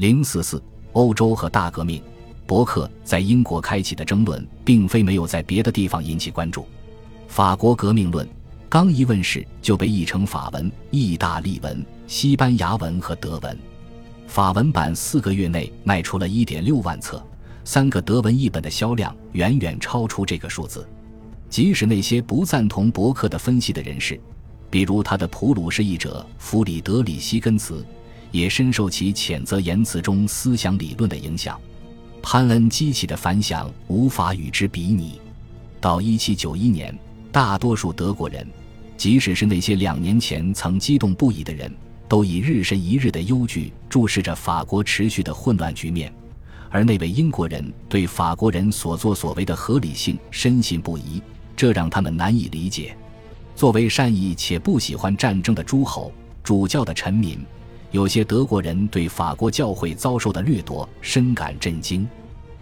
零四四，欧洲和大革命。伯克在英国开启的争论，并非没有在别的地方引起关注。法国革命论刚一问世，就被译成法文、意大利文、西班牙文和德文。法文版四个月内卖出了一点六万册，三个德文译本的销量远远超出这个数字。即使那些不赞同伯克的分析的人士，比如他的普鲁士译者弗里德里希根茨，也深受其谴责言辞中思想理论的影响。潘恩激起的反响无法与之比拟。到一七九一年，大多数德国人，即使是那些两年前曾激动不已的人，都以日深一日的忧惧注视着法国持续的混乱局面。而那位英国人对法国人所作所为的合理性深信不疑，这让他们难以理解。作为善意且不喜欢战争的诸侯、主教的臣民。有些德国人对法国教会遭受的掠夺深感震惊。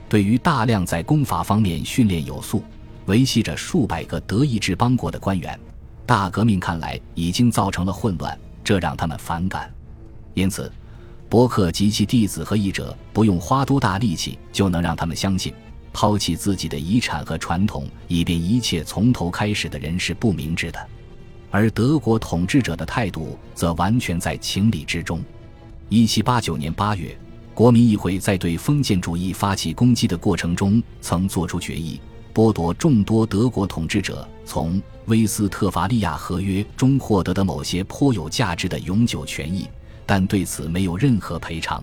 对于大量在功法方面训练有素、维系着数百个德意志邦国的官员，大革命看来已经造成了混乱，这让他们反感。因此，伯克及其弟子和译者不用花多大力气就能让他们相信，抛弃自己的遗产和传统，以便一切从头开始的人是不明智的。而德国统治者的态度则完全在情理之中。一七八九年八月，国民议会在对封建主义发起攻击的过程中，曾作出决议，剥夺众多德国统治者从威斯特伐利亚合约中获得的某些颇有价值的永久权益，但对此没有任何赔偿。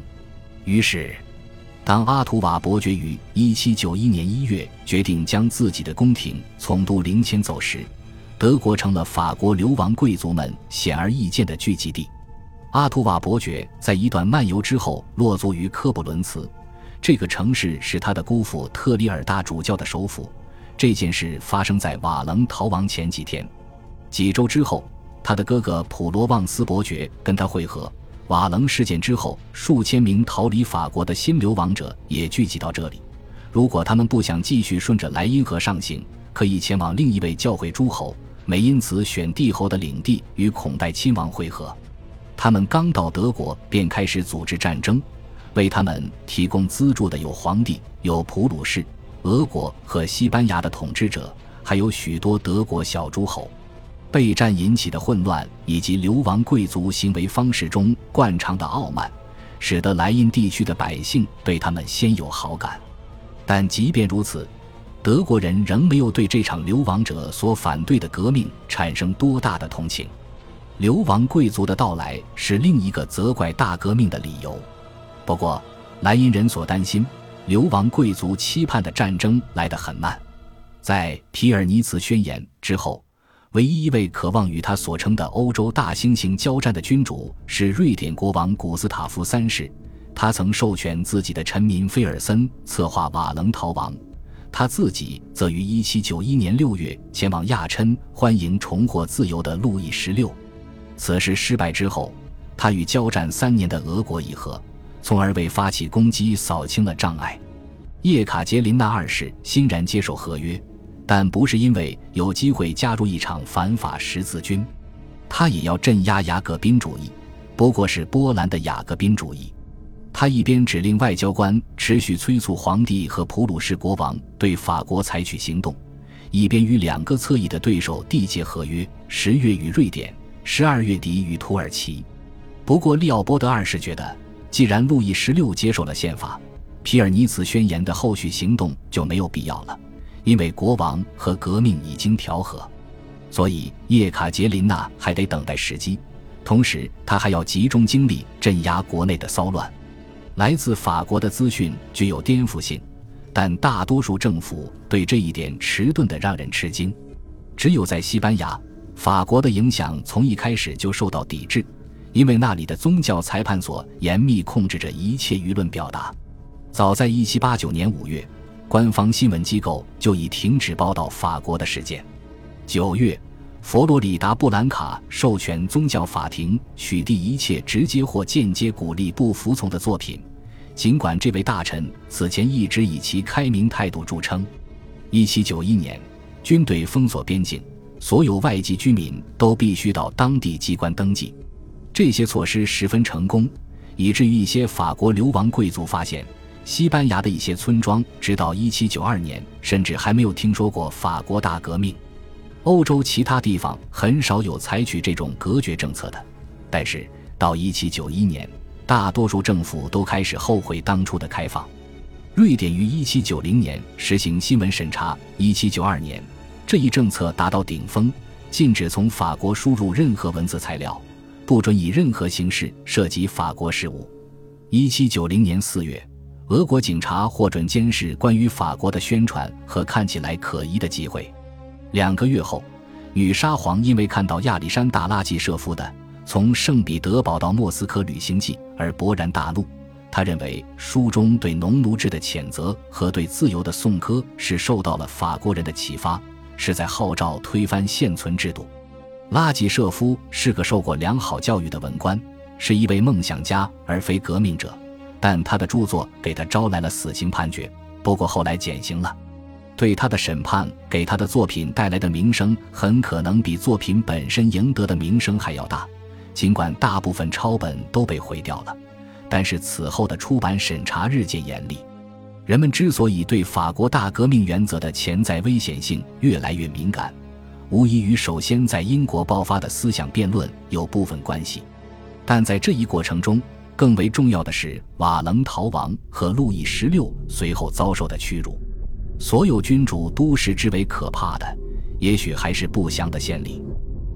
于是，当阿图瓦伯爵于一七九一年一月决定将自己的宫廷从都灵迁走时，德国成了法国流亡贵族们显而易见的聚集地。阿图瓦伯爵在一段漫游之后落足于科布伦茨，这个城市是他的姑父特里尔大主教的首府。这件事发生在瓦楞逃亡前几天。几周之后，他的哥哥普罗旺斯伯爵跟他会合。瓦楞事件之后，数千名逃离法国的新流亡者也聚集到这里。如果他们不想继续顺着莱茵河上行，可以前往另一位教会诸侯。美因此选帝侯的领地与孔代亲王会合，他们刚到德国便开始组织战争，为他们提供资助的有皇帝、有普鲁士、俄国和西班牙的统治者，还有许多德国小诸侯。备战引起的混乱以及流亡贵族行为方式中惯常的傲慢，使得莱茵地区的百姓对他们先有好感。但即便如此。德国人仍没有对这场流亡者所反对的革命产生多大的同情。流亡贵族的到来是另一个责怪大革命的理由。不过，莱茵人所担心，流亡贵族期盼的战争来得很慢。在皮尔尼茨宣言之后，唯一一位渴望与他所称的欧洲大猩猩交战的君主是瑞典国王古斯塔夫三世。他曾授权自己的臣民菲尔森策划瓦楞逃亡。他自己则于1791年6月前往亚琛欢迎重获自由的路易十六。此事失败之后，他与交战三年的俄国议和，从而为发起攻击扫清了障碍。叶卡捷琳娜二世欣然接受合约，但不是因为有机会加入一场反法十字军，他也要镇压雅各宾主义，不过是波兰的雅各宾主义。他一边指令外交官持续催促皇帝和普鲁士国王对法国采取行动，一边与两个侧翼的对手缔结合约：十月与瑞典，十二月底与土耳其。不过，利奥波德二世觉得，既然路易十六接受了宪法，皮尔尼茨宣言的后续行动就没有必要了，因为国王和革命已经调和，所以叶卡捷琳娜还得等待时机。同时，他还要集中精力镇压国内的骚乱。来自法国的资讯具有颠覆性，但大多数政府对这一点迟钝的让人吃惊。只有在西班牙，法国的影响从一开始就受到抵制，因为那里的宗教裁判所严密控制着一切舆论表达。早在1789年5月，官方新闻机构就已停止报道法国的事件。9月，佛罗里达布兰卡授权宗教法庭取缔一切直接或间接鼓励不服从的作品。尽管这位大臣此前一直以其开明态度著称，一七九一年，军队封锁边境，所有外籍居民都必须到当地机关登记。这些措施十分成功，以至于一些法国流亡贵族发现，西班牙的一些村庄直到1792年甚至还没有听说过法国大革命。欧洲其他地方很少有采取这种隔绝政策的，但是到1791年，大多数政府都开始后悔当初的开放。瑞典于1790年实行新闻审查，1792年这一政策达到顶峰，禁止从法国输入任何文字材料，不准以任何形式涉及法国事务。1790年4月，俄国警察获准监视关于法国的宣传和看起来可疑的机会。两个月后，女沙皇因为看到亚历山大·拉季舍夫的从圣彼得堡到莫斯科旅行记而勃然大怒。他认为书中对农奴制的谴责和对自由的颂歌是受到了法国人的启发，是在号召推翻现存制度。拉季舍夫是个受过良好教育的文官，是一位梦想家而非革命者，但他的著作给他招来了死刑判决，不过后来减刑了。对他的审判给他的作品带来的名声，很可能比作品本身赢得的名声还要大。尽管大部分抄本都被毁掉了，但是此后的出版审查日渐严厉。人们之所以对法国大革命原则的潜在危险性越来越敏感，无疑与首先在英国爆发的思想辩论有部分关系。但在这一过程中，更为重要的是瓦楞逃亡和路易十六随后遭受的屈辱。所有君主都视之为可怕的，也许还是不祥的先例。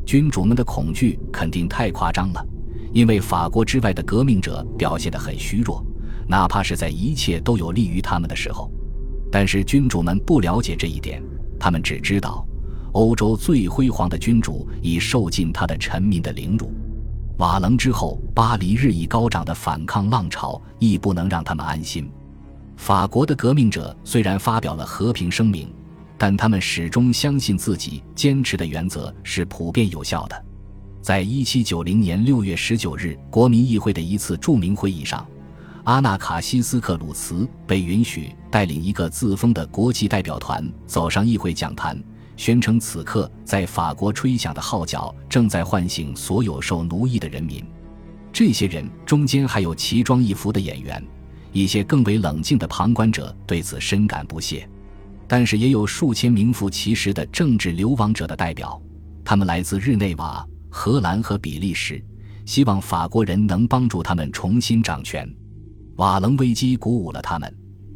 君主们的恐惧肯定太夸张了，因为法国之外的革命者表现得很虚弱，哪怕是在一切都有利于他们的时候。但是君主们不了解这一点，他们只知道，欧洲最辉煌的君主已受尽他的臣民的凌辱。瓦楞之后，巴黎日益高涨的反抗浪潮亦不能让他们安心。法国的革命者虽然发表了和平声明，但他们始终相信自己坚持的原则是普遍有效的。在一七九零年六月十九日国民议会的一次著名会议上，阿纳卡西斯克鲁茨被允许带领一个自封的国际代表团走上议会讲坛，宣称此刻在法国吹响的号角正在唤醒所有受奴役的人民。这些人中间还有奇装异服的演员。一些更为冷静的旁观者对此深感不屑，但是也有数千名副其实的政治流亡者的代表，他们来自日内瓦、荷兰和比利时，希望法国人能帮助他们重新掌权。瓦楞危机鼓舞了他们，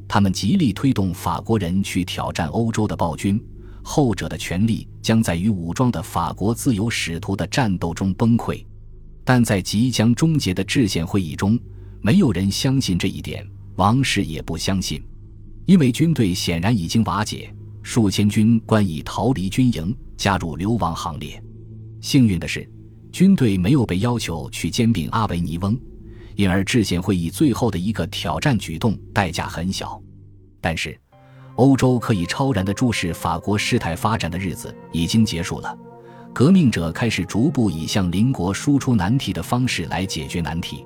他们极力推动法国人去挑战欧洲的暴君，后者的权力将在与武装的法国自由使徒的战斗中崩溃。但在即将终结的制宪会议中。没有人相信这一点，王室也不相信，因为军队显然已经瓦解，数千军官已逃离军营，加入流亡行列。幸运的是，军队没有被要求去兼并阿维尼翁，因而制宪会议最后的一个挑战举动代价很小。但是，欧洲可以超然地注视法国事态发展的日子已经结束了，革命者开始逐步以向邻国输出难题的方式来解决难题。